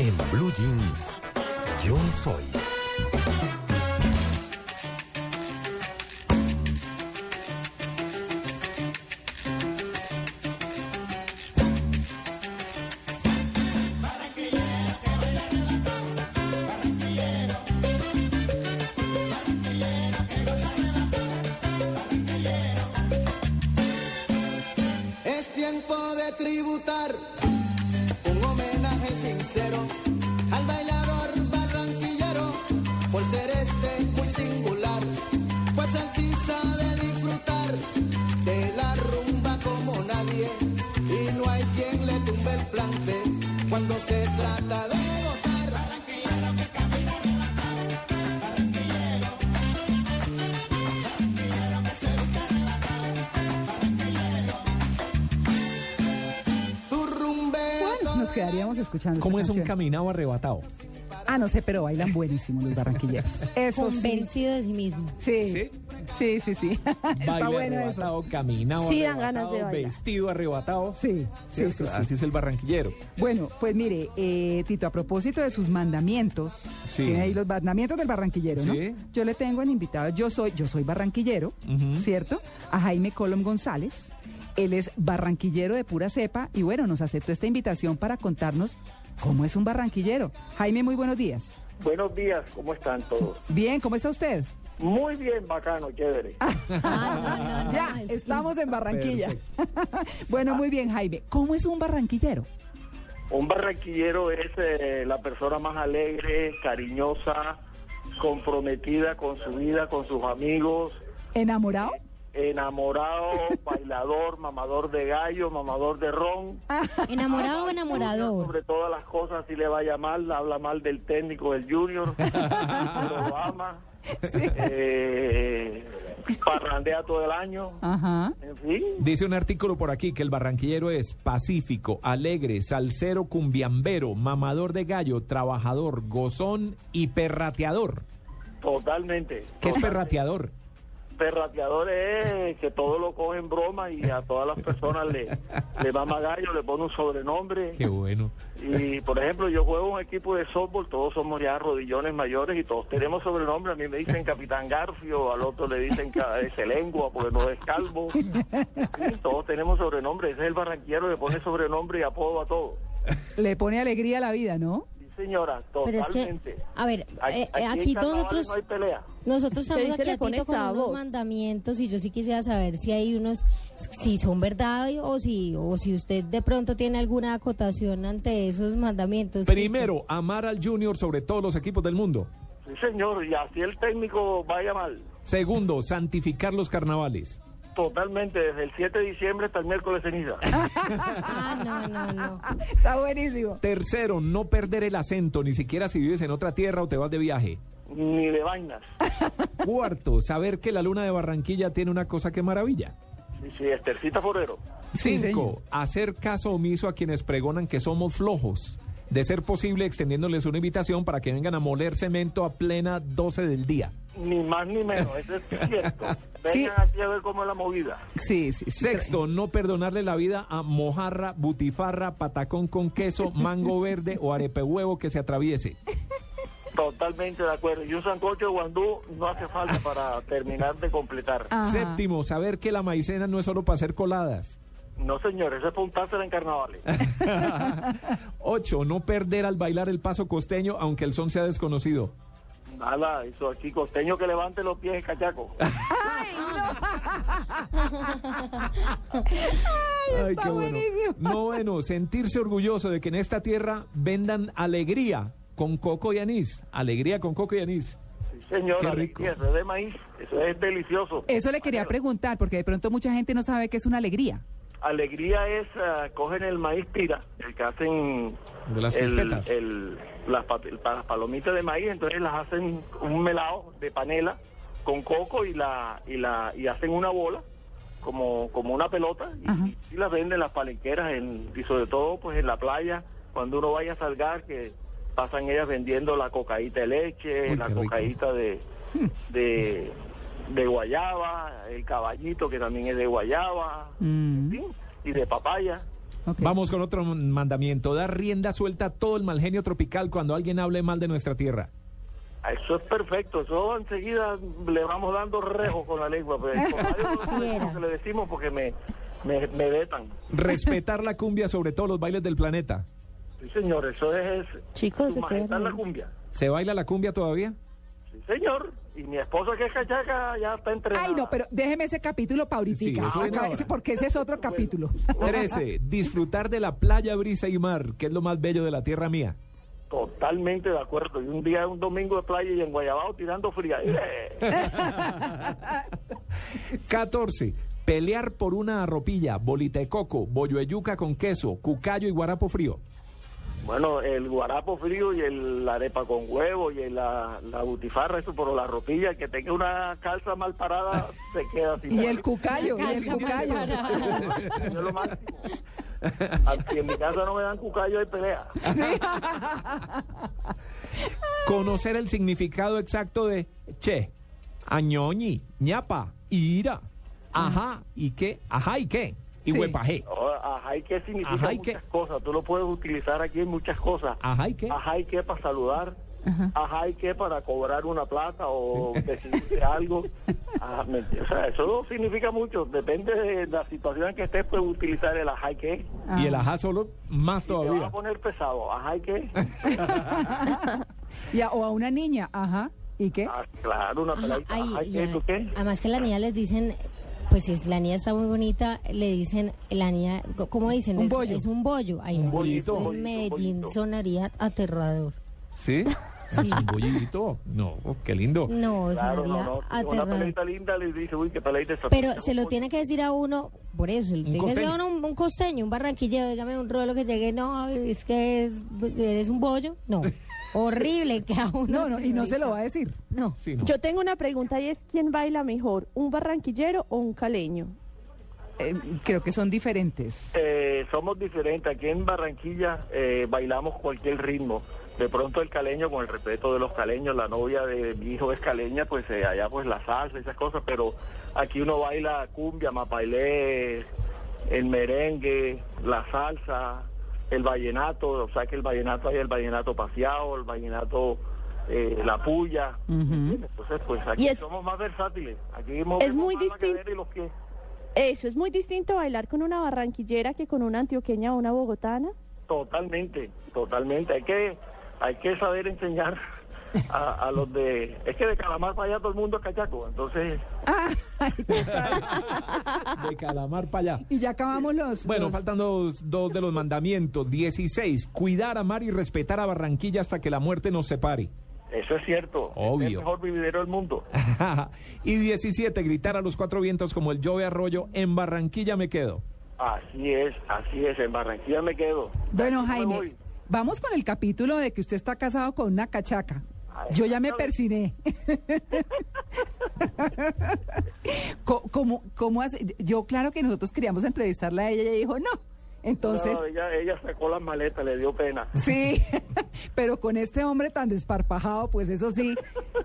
En Blue Jeans, yo soy. Sabe disfrutar de la rumba como nadie y no hay quien le tumbe el plante cuando se trata de quedaríamos escuchando. ¿Cómo es un caminado arrebatado? Ah, no sé, pero bailan buenísimo los barranquilleros. Eso sí. Convencido de sí mismo. Sí, ¿Sí? sí, sí, sí. Está bueno eso. arrebatado, caminado Sí, dan ganas de bailar. vestido arrebatado. Sí, sí, sí, sí. Así es el barranquillero. Bueno, pues mire, eh, Tito, a propósito de sus mandamientos, Sí. tiene ahí los mandamientos del barranquillero, ¿no? Sí. Yo le tengo en invitado, yo soy, yo soy barranquillero. ¿cierto? A Jaime Colom González. Él es barranquillero de pura cepa y bueno, nos aceptó esta invitación para contarnos cómo es un barranquillero. Jaime, muy buenos días. Buenos días, ¿cómo están todos? Bien, ¿cómo está usted? Muy bien, bacano, chévere. Ah, no, no, no, ya, es- estamos en Barranquilla. bueno, muy bien, Jaime. ¿Cómo es un barranquillero? Un barranquillero es eh, la persona más alegre, cariñosa, comprometida con su vida, con sus amigos, ¿Enamorado? Enamorado, bailador, mamador de gallo, mamador de ron. ¿Enamorado o enamorador? Sobre todas las cosas, si le vaya mal, habla mal del técnico del junior, lo ama, eh, parrandea todo el año, Ajá. en fin. Dice un artículo por aquí que el barranquillero es pacífico, alegre, salsero, cumbiambero, mamador de gallo, trabajador, gozón y perrateador. Totalmente. ¿Qué es totalmente. perrateador? Perrateador es que todo lo coge en broma y a todas las personas le, le mama gallo, le pone un sobrenombre. Qué bueno. Y, por ejemplo, yo juego un equipo de softball, todos somos ya rodillones mayores y todos tenemos sobrenombre. A mí me dicen Capitán Garfio, al otro le dicen ese lengua porque no es calvo. Todos tenemos sobrenombre. Ese es el barranquillero, le pone sobrenombre y apodo a todo. Le pone alegría a la vida, ¿no? Señora, Pero es que, totalmente. a ver, Aquí, eh, aquí aquí en carnavales nosotros, no hay pelea. nosotros estamos aquí le a pone Tito con unos mandamientos y yo sí quisiera saber si hay unos, si son verdad o si, o si usted de pronto tiene alguna acotación ante esos mandamientos. Primero, amar al junior sobre todos los equipos del mundo. Sí, señor, y así el técnico vaya mal. Segundo, santificar los carnavales. Totalmente, desde el 7 de diciembre hasta el miércoles ceniza. Ah, no, no, no. Está buenísimo. Tercero, no perder el acento, ni siquiera si vives en otra tierra o te vas de viaje. Ni de vainas. Cuarto, saber que la luna de Barranquilla tiene una cosa que maravilla. Sí, sí, Estercita Forero. Sí, Cinco, hacer caso omiso a quienes pregonan que somos flojos. De ser posible, extendiéndoles una invitación para que vengan a moler cemento a plena 12 del día. Ni más ni menos, eso es cierto. Vengan Sí. aquí a ver cómo es la movida. Sí, sí, sí. Sexto, no perdonarle la vida a mojarra, butifarra, patacón con queso, mango verde o arepe huevo que se atraviese. Totalmente de acuerdo. Y un sancocho de guandú no hace falta para terminar de completar. Ajá. Séptimo, saber que la maicena no es solo para hacer coladas. No, señor, eso es para untársela en carnavales. Ocho, no perder al bailar el paso costeño aunque el son sea desconocido. Nada, eso aquí, costeño que levante los pies, cachaco. Ay, está qué bueno. buenísimo. No, bueno, sentirse orgulloso de que en esta tierra vendan alegría con coco y anís. Alegría con coco y anís. Sí, señor, Qué rico. alegría, eso es de maíz, eso es delicioso. Eso le quería preguntar, porque de pronto mucha gente no sabe que es una alegría. Alegría es, ah, cogen el maíz tira, el que hacen De las el- crispetas. el- las, las palomitas de maíz, entonces las hacen un melado de panela con coco y la y la y hacen una bola como como una pelota y, y las venden en las palenqueras en, y sobre todo pues en la playa cuando uno vaya a salgar que pasan ellas vendiendo la cocaíta de leche, Uy, la cocaíta de, de de guayaba, el caballito que también es de guayaba, Mm. y de papaya. Vamos con otro mandamiento. Dar rienda suelta a todo el mal genio tropical cuando alguien hable mal de nuestra tierra. Eso es perfecto, eso enseguida le vamos dando rejo con la lengua. Pues, decimos que le decimos porque me, me, me vetan. Respetar la cumbia sobre todos los bailes del planeta. Sí, señor, eso es Chicos, estoy majestad la cumbia. ¿Se baila la cumbia todavía? Sí, señor. Y mi esposa que es cachaca ya está entrenada. Ay, no, pero déjeme ese capítulo para ahorita. Sí, porque ese es otro capítulo. 13. Disfrutar de la playa, brisa y mar, que es lo más bello de la tierra mía. Totalmente de acuerdo. Y un día, un domingo de playa y en Guayabao tirando fría. ¡Eh! 14. Pelear por una arropilla, bolita de coco, bollo de yuca con queso, cucayo y guarapo frío. Bueno, el guarapo frío y el, la arepa con huevo y el- la, la butifarra, eso, pero la ropilla, que tenga una calza mal parada, se queda sin Y el cucayo, y el cucayo. es lo máximo. Si en mi casa no me dan cucayo, hay pelea. Conocer el significado exacto de che, añoñi, ñapa, ira, ajá, y qué, ajá, y qué, y Sí. huepaje. Oh, Ajá, ¿y qué significa Ajá, ¿y muchas qué? cosas? Tú lo puedes utilizar aquí en muchas cosas. Ajá, y qué. Ajá, ¿y qué para saludar? Ajá, ¿y qué para cobrar una plata o decirte algo? Ajá, me- o sea, eso significa mucho. Depende de la situación en que estés, puedes utilizar el ajá, ¿y qué? Y el ajá solo más Te va todavía. a poner pesado. Ajá, ¿y qué? Y a- o a una niña, ajá. ¿Y qué? Ah, claro, una Ajá, ay, Ajá, ¿y qué? ¿Tú qué? Además que la niña les dicen, pues si es- la niña está muy bonita, le dicen, la niña, ¿cómo dicen? Un es, bollo. es un bollo. Ay, Un no, bollito. esto en Medellín bollito. sonaría aterrador. ¿Sí? Sí. Un bollito. No, qué lindo. No, Claro, sonaría no, no. Una aterrador. peladita linda le dice, uy, qué peladita está. Pero se lo tiene que decir a uno, por eso, le tiene que decir a uno un, un costeño, un barranquillero, dígame un rolo que llegue, no, es que es- eres un bollo. No, horrible que a uno. No, no, y no se lo va a decir. No. Sí, no. Yo tengo una pregunta y es ¿quién baila mejor, un barranquillero o un caleño? Eh, creo que son diferentes. Eh, somos diferentes. Aquí en Barranquilla eh, bailamos cualquier ritmo. De pronto el caleño, con el respeto de los caleños, la novia de mi hijo es caleña, pues eh, allá pues la salsa, esas cosas, pero aquí uno baila cumbia, mapailé, el merengue, la salsa, el vallenato, o sea que el vallenato hay el vallenato paseado, el vallenato eh, la puya. Entonces pues aquí es- somos más versátiles. Aquí movemos muy más la distin- cadera y los pies. Eso, es muy distinto bailar con una barranquillera que con una antioqueña o una bogotana. Totalmente, totalmente. Hay que, hay que saber enseñar a, a los de... Es que de Calamar para allá todo el mundo es cachaco, entonces... Ah. De calamar para allá. y ya acabamos los. Bueno, los- faltan dos, dos de los mandamientos. 16. Cuidar, amar y respetar a Barranquilla hasta que la muerte nos separe. Eso es cierto. Es Obvio. el mejor vividero del mundo. y 17. Gritar a los cuatro vientos como el Jove Arroyo. En Barranquilla me quedo. Así es, así es. En Barranquilla me quedo. Bueno, Jaime, vamos con el capítulo de que usted está casado con una cachaca. Yo ya me persiné. Co- ¿Cómo, cómo hace? Yo, claro que nosotros queríamos entrevistarla a ella y ella dijo no. Entonces, No, ella, ella sacó las maletas, le dio pena. sí, pero con este hombre tan desparpajado, pues eso sí,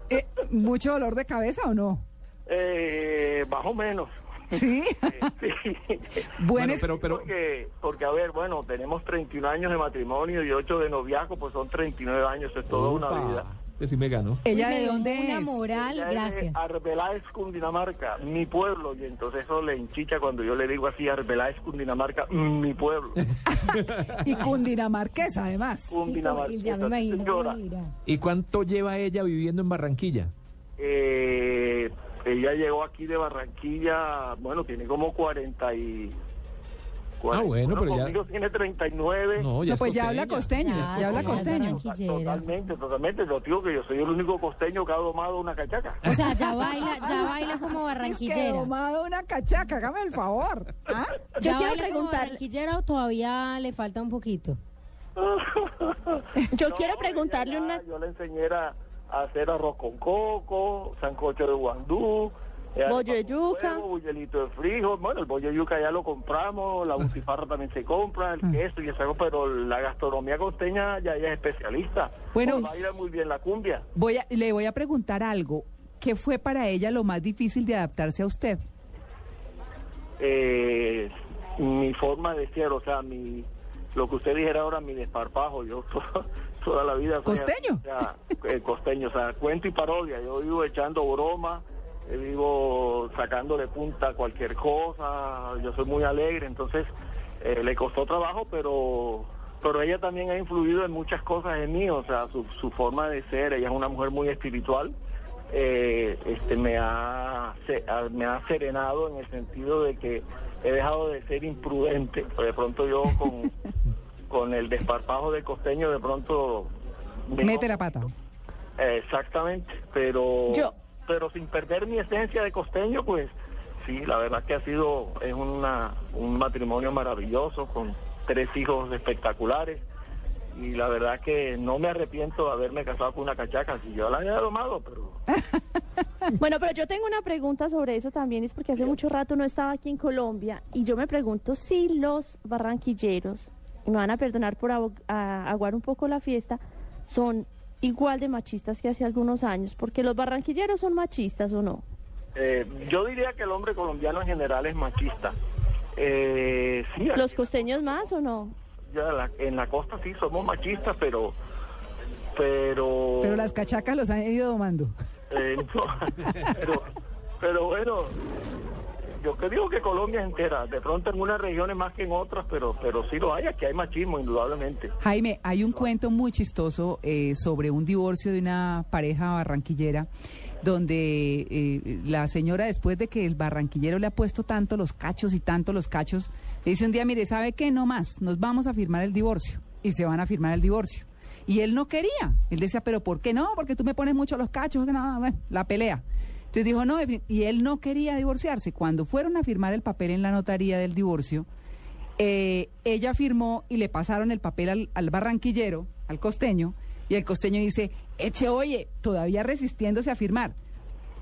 eh, ¿mucho dolor de cabeza o no? Eh, más o menos. Sí. Sí. Bueno, pero, pero, Porque, porque, a ver, bueno, tenemos 31 años de matrimonio y 8 de noviazgo, pues son 39 años, eso es toda una vida. Que sí me ganó. ¿Ella de dónde Una es? moral, Ella es gracias. Arbeláez, Cundinamarca, mi pueblo, y entonces eso le enchicha cuando yo le digo así, Arbeláez, Cundinamarca, mi pueblo. Y cundinamarquesa, además. Cundinamarca. Y ya me imagino. ¿Y cuánto lleva ella viviendo en Barranquilla? Eh, ella llegó aquí de Barranquilla, bueno, tiene como 40 y... Ah, bueno, pero ya- conmigo tiene 39. No, ya No, es pues ya habla costeña. costeño, Ya, ya habla sí, costeño. barranquillera. Totalmente, totalmente. Lo digo que yo soy el único costeño que ha domado una cachaca. O sea, ya baila, ya baila como Es que barranquillera. domado una cachaca, hágame el favor. ¿Ah? Yo ¿Ya quiero baila como preguntar- barranquillera o todavía le falta un poquito? Yo No, quiero preguntarle ya- una... Yo le enseñé a, a hacer arroz con coco, sancocho de guandú. Bollo yuca. de frijol. Bueno, el bollo de yuca ya lo compramos, la butifarra también se compra, el queso y eso, pero la gastronomía costeña ya ella es especialista. Bueno. baila muy bien la cumbia. Voy a, le voy a preguntar algo. ¿Qué fue para ella lo más difícil de adaptarse a usted? Eh, mi forma de ser, o sea, mi lo que usted dijera ahora, mi desparpajo, yo toda, toda la vida... ¿Costeño? o sea, eh, costeño, o sea, cuento y parodia, yo vivo echando broma, vivo sacándole punta a cualquier cosa, yo soy muy alegre, entonces eh, le costó trabajo, pero pero ella también ha influido en muchas cosas en mí, o sea, su, su forma de ser, ella es una mujer muy espiritual, eh, este me ha, se- a- me ha serenado en el sentido de que he dejado de ser imprudente, de pronto yo con, con el desparpajo del costeño de pronto... me- Mete la pata. Eh, Exactamente, pero Yo- pero sin perder mi esencia de costeño, pues sí, la verdad que ha sido es una un matrimonio maravilloso con tres hijos espectaculares y la verdad que no me arrepiento de haberme casado con una cachaca, si yo la había domado, pero Bueno, pero yo tengo una pregunta sobre eso también, es porque hace mucho rato no estaba aquí en Colombia y yo me pregunto si los barranquilleros, y me van a perdonar por aguar un poco la fiesta, son igual de machistas que hace algunos años, porque los barranquilleros son machistas o no. eh, yo diría que el hombre colombiano en general es machista. Eh, sí, ¿Los costeños más o no? ya la- en la costa sí somos machistas, pero pero Pero las cachacas los han ido domando. Eh, no, pero, pero bueno, yo que digo que Colombia es entera, de pronto en unas regiones más que en otras, pero, pero sí lo hay, aquí hay machismo, indudablemente. Jaime, hay un cuento muy chistoso eh, sobre un divorcio de una pareja barranquillera donde eh, la señora después de que el barranquillero le ha puesto tanto los cachos y tanto los cachos, le dice un día, mire, ¿sabe qué? No más, nos vamos a firmar el divorcio. Y se van a firmar el divorcio. Y él no quería. Él decía, pero ¿por qué no? Porque tú me pones mucho los cachos, no, la pelea. Entonces dijo, no, y él no quería divorciarse. Cuando fueron a firmar el papel en la notaría del divorcio, eh, ella firmó y le pasaron el papel al barranquillero, al costeño, y el costeño dice, eche, oye, todavía resistiéndose a firmar.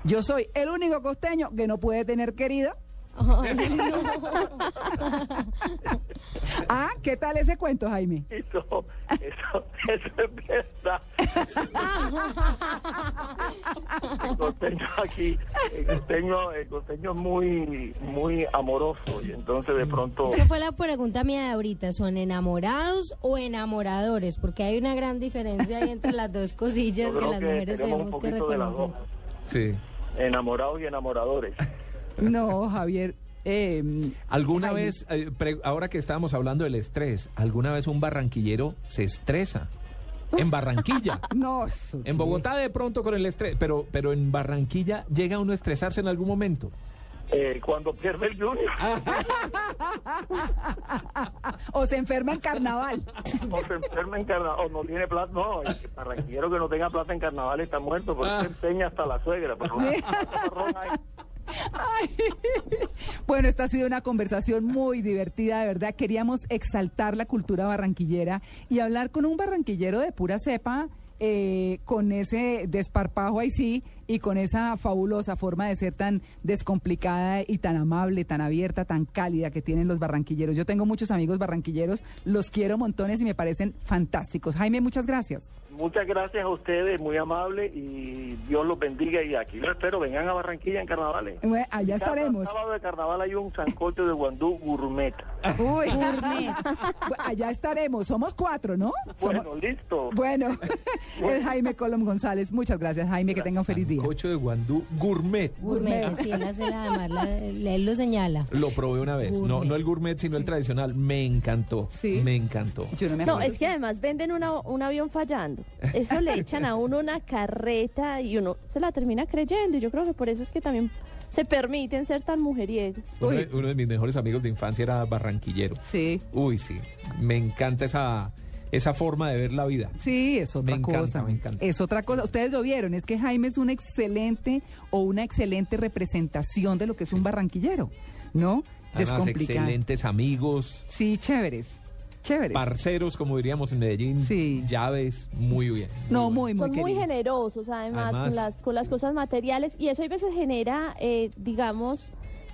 Yo soy el único costeño que no puede tener querida. Ay, no. Ah, ¿qué tal ese cuento, Jaime? Eso, eso, eso es verdad. El costeño aquí, el costeño, el costeño es muy, muy amoroso y entonces de pronto... Esa fue la pregunta mía de ahorita. ¿Son enamorados o enamoradores? Porque hay una gran diferencia ahí entre las dos cosillas que las mujeres tenemos que poquito de las reconocer. Sí. enamorados y enamoradores. No, Javier. eh, ¿Alguna Jaime. vez, eh, pre- ahora que estábamos hablando del estrés, alguna vez un barranquillero se estresa? En Barranquilla. no, En Bogotá de pronto con el estrés, pero, pero en Barranquilla llega uno a estresarse en algún momento. Eh, cuando pierde el junior, O se enferma en carnaval. o se enferma en carnaval, o no tiene plata, no, el barranquillero que no tenga plata en carnaval está muerto, porque se empeña hasta la suegra. Pero, ron ahí. Bueno, esta ha sido una conversación muy divertida, de verdad. Queríamos exaltar la cultura barranquillera y hablar con un barranquillero de pura cepa, eh, con ese desparpajo ahí sí, y con esa fabulosa forma de ser tan descomplicada y tan amable, tan abierta, tan cálida que tienen los barranquilleros. Yo tengo muchos amigos barranquilleros, los quiero montones y me parecen fantásticos. Jaime, muchas gracias. Muchas gracias a ustedes, muy amable, y Dios los bendiga. Y aquí los espero, vengan a Barranquilla en carnavales. Bueno, allá Cada estaremos. sábado de carnaval hay un sancocho de guandú gourmet. Uy. Gourmet. allá estaremos. Somos cuatro, ¿no? Somos- Bueno, listo. Bueno, es Jaime Colom González. Muchas gracias, Jaime. Que tenga un feliz día. Cocho de guandú gourmet. Gourmet, sí, él, hace la- además la- él lo señala. Lo probé una vez. No, Gourmet. no el gourmet, sino el tradicional. Me encantó. Sí. Me encantó. Yo no me No, es que además venden una- un avión fallando. Eso le echan a uno una carreta y uno se la termina creyendo. Y yo creo que por eso es que también se permiten ser tan mujeriegos. Uno de, uno de mis mejores amigos de infancia era barranquillero. Sí, Uy, sí. Me encanta esa, esa forma de ver la vida. sí, es otra Me encanta, cosa. me encanta. Es otra cosa. Ustedes lo vieron, es que Jaime es un excelente o una excelente representación de lo que es un barranquillero, ¿no? Además, excelentes amigos, Sí, chéveres. Chéveres. parceros, como diríamos en Medellín. Sí. Llaves, muy bien. no, bien. muy, muy Son muy generosos además, Además- con, las, con las cosas materiales y eso a veces genera, eh, digamos,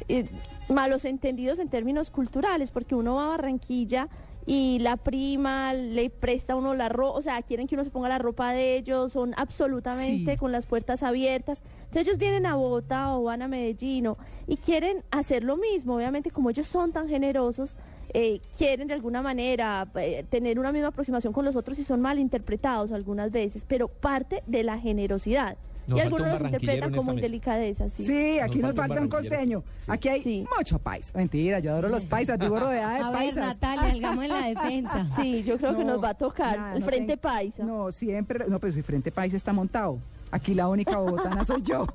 eh, malos entendidos en términos culturales, porque uno va a Barranquilla y la prima le presta a uno la ropa, o sea, quieren que uno se ponga la ropa de ellos, son absolutamente Sí. con las puertas abiertas. Entonces ellos vienen a Bogotá o van a Medellín o- y quieren hacer lo mismo, obviamente como ellos son tan generosos, eh, quieren de alguna manera eh, tener una misma aproximación con los otros y son mal interpretados algunas veces, pero parte de la generosidad. Nos y algunos un los interpretan como indelicadeza, sí. Sí, aquí nos, Nos falta un costeño. Sí. Aquí hay Sí. mucho país. Mentira, yo adoro los paisas, vivo rodeada de A ver, paisas. Natalia, hagamos en la defensa. Sí, yo creo que No, nos va a tocar nada, el no Frente tengo- Paisa. No, siempre. No, pero si Frente Paisa está montado. Aquí la única bogotana soy yo.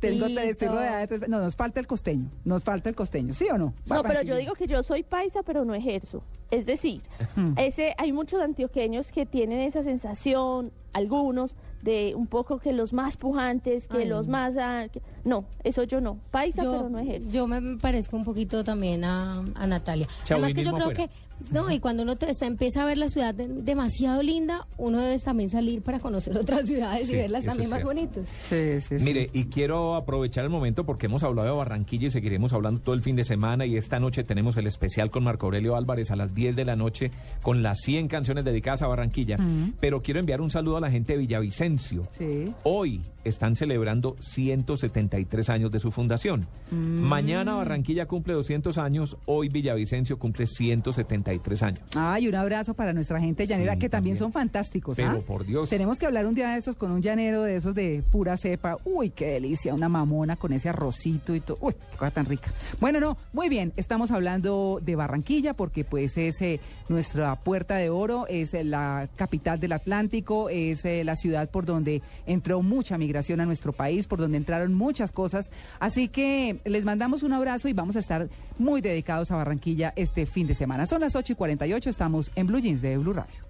Tengo tres, estoy rodeada de tres. No, nos falta el costeño. Nos falta el costeño, ¿sí o no? No, pero yo digo que yo soy paisa, pero no ejerzo. Es decir, ese, hay muchos antioqueños que tienen esa sensación, algunos, de un poco que los más pujantes, que Ay, los no. más... ah, que- no, eso yo no. Paisa, pero no ejerzo. yo me parezco un poquito también a, a Natalia. Además que yo creo afuera. que, no, y cuando uno te- está- empieza a ver la ciudad de- demasiado linda, uno debe también salir para conocer otras ciudades Sí, y verlas también más bonitas. Sí, sí, Mire, y quiero aprovechar el momento porque hemos hablado de Barranquilla y seguiremos hablando todo el fin de semana y esta noche tenemos el especial con Marco Aurelio Álvarez a las 10 de la noche con las 100 canciones dedicadas a Barranquilla. Pero quiero enviar un saludo a la gente de Villavicencio. Sí. Hoy están celebrando 173 años de su fundación. Mañana Barranquilla cumple 200 años, hoy Villavicencio cumple 173 años. Ay, un abrazo para nuestra gente llanera, Sí, que también, también. son fantásticos. Pero ¿ah? por Dios. Tenemos que hablar un día de estos con un llanero de esos de pura cepa. Uy, qué delicia, una mamona con ese arrocito y todo. Uy, qué cosa tan rica. Bueno, no, muy bien, estamos hablando de Barranquilla porque pues es eh, nuestra puerta de oro, es eh, la capital del Atlántico, es eh, la ciudad por donde entró mucha migración a nuestro país, por donde entraron muchas cosas. Así que les mandamos un abrazo y vamos a estar muy dedicados a Barranquilla este fin de semana. Son las 8 y 48, estamos en Blue Jeans de Blue Radio.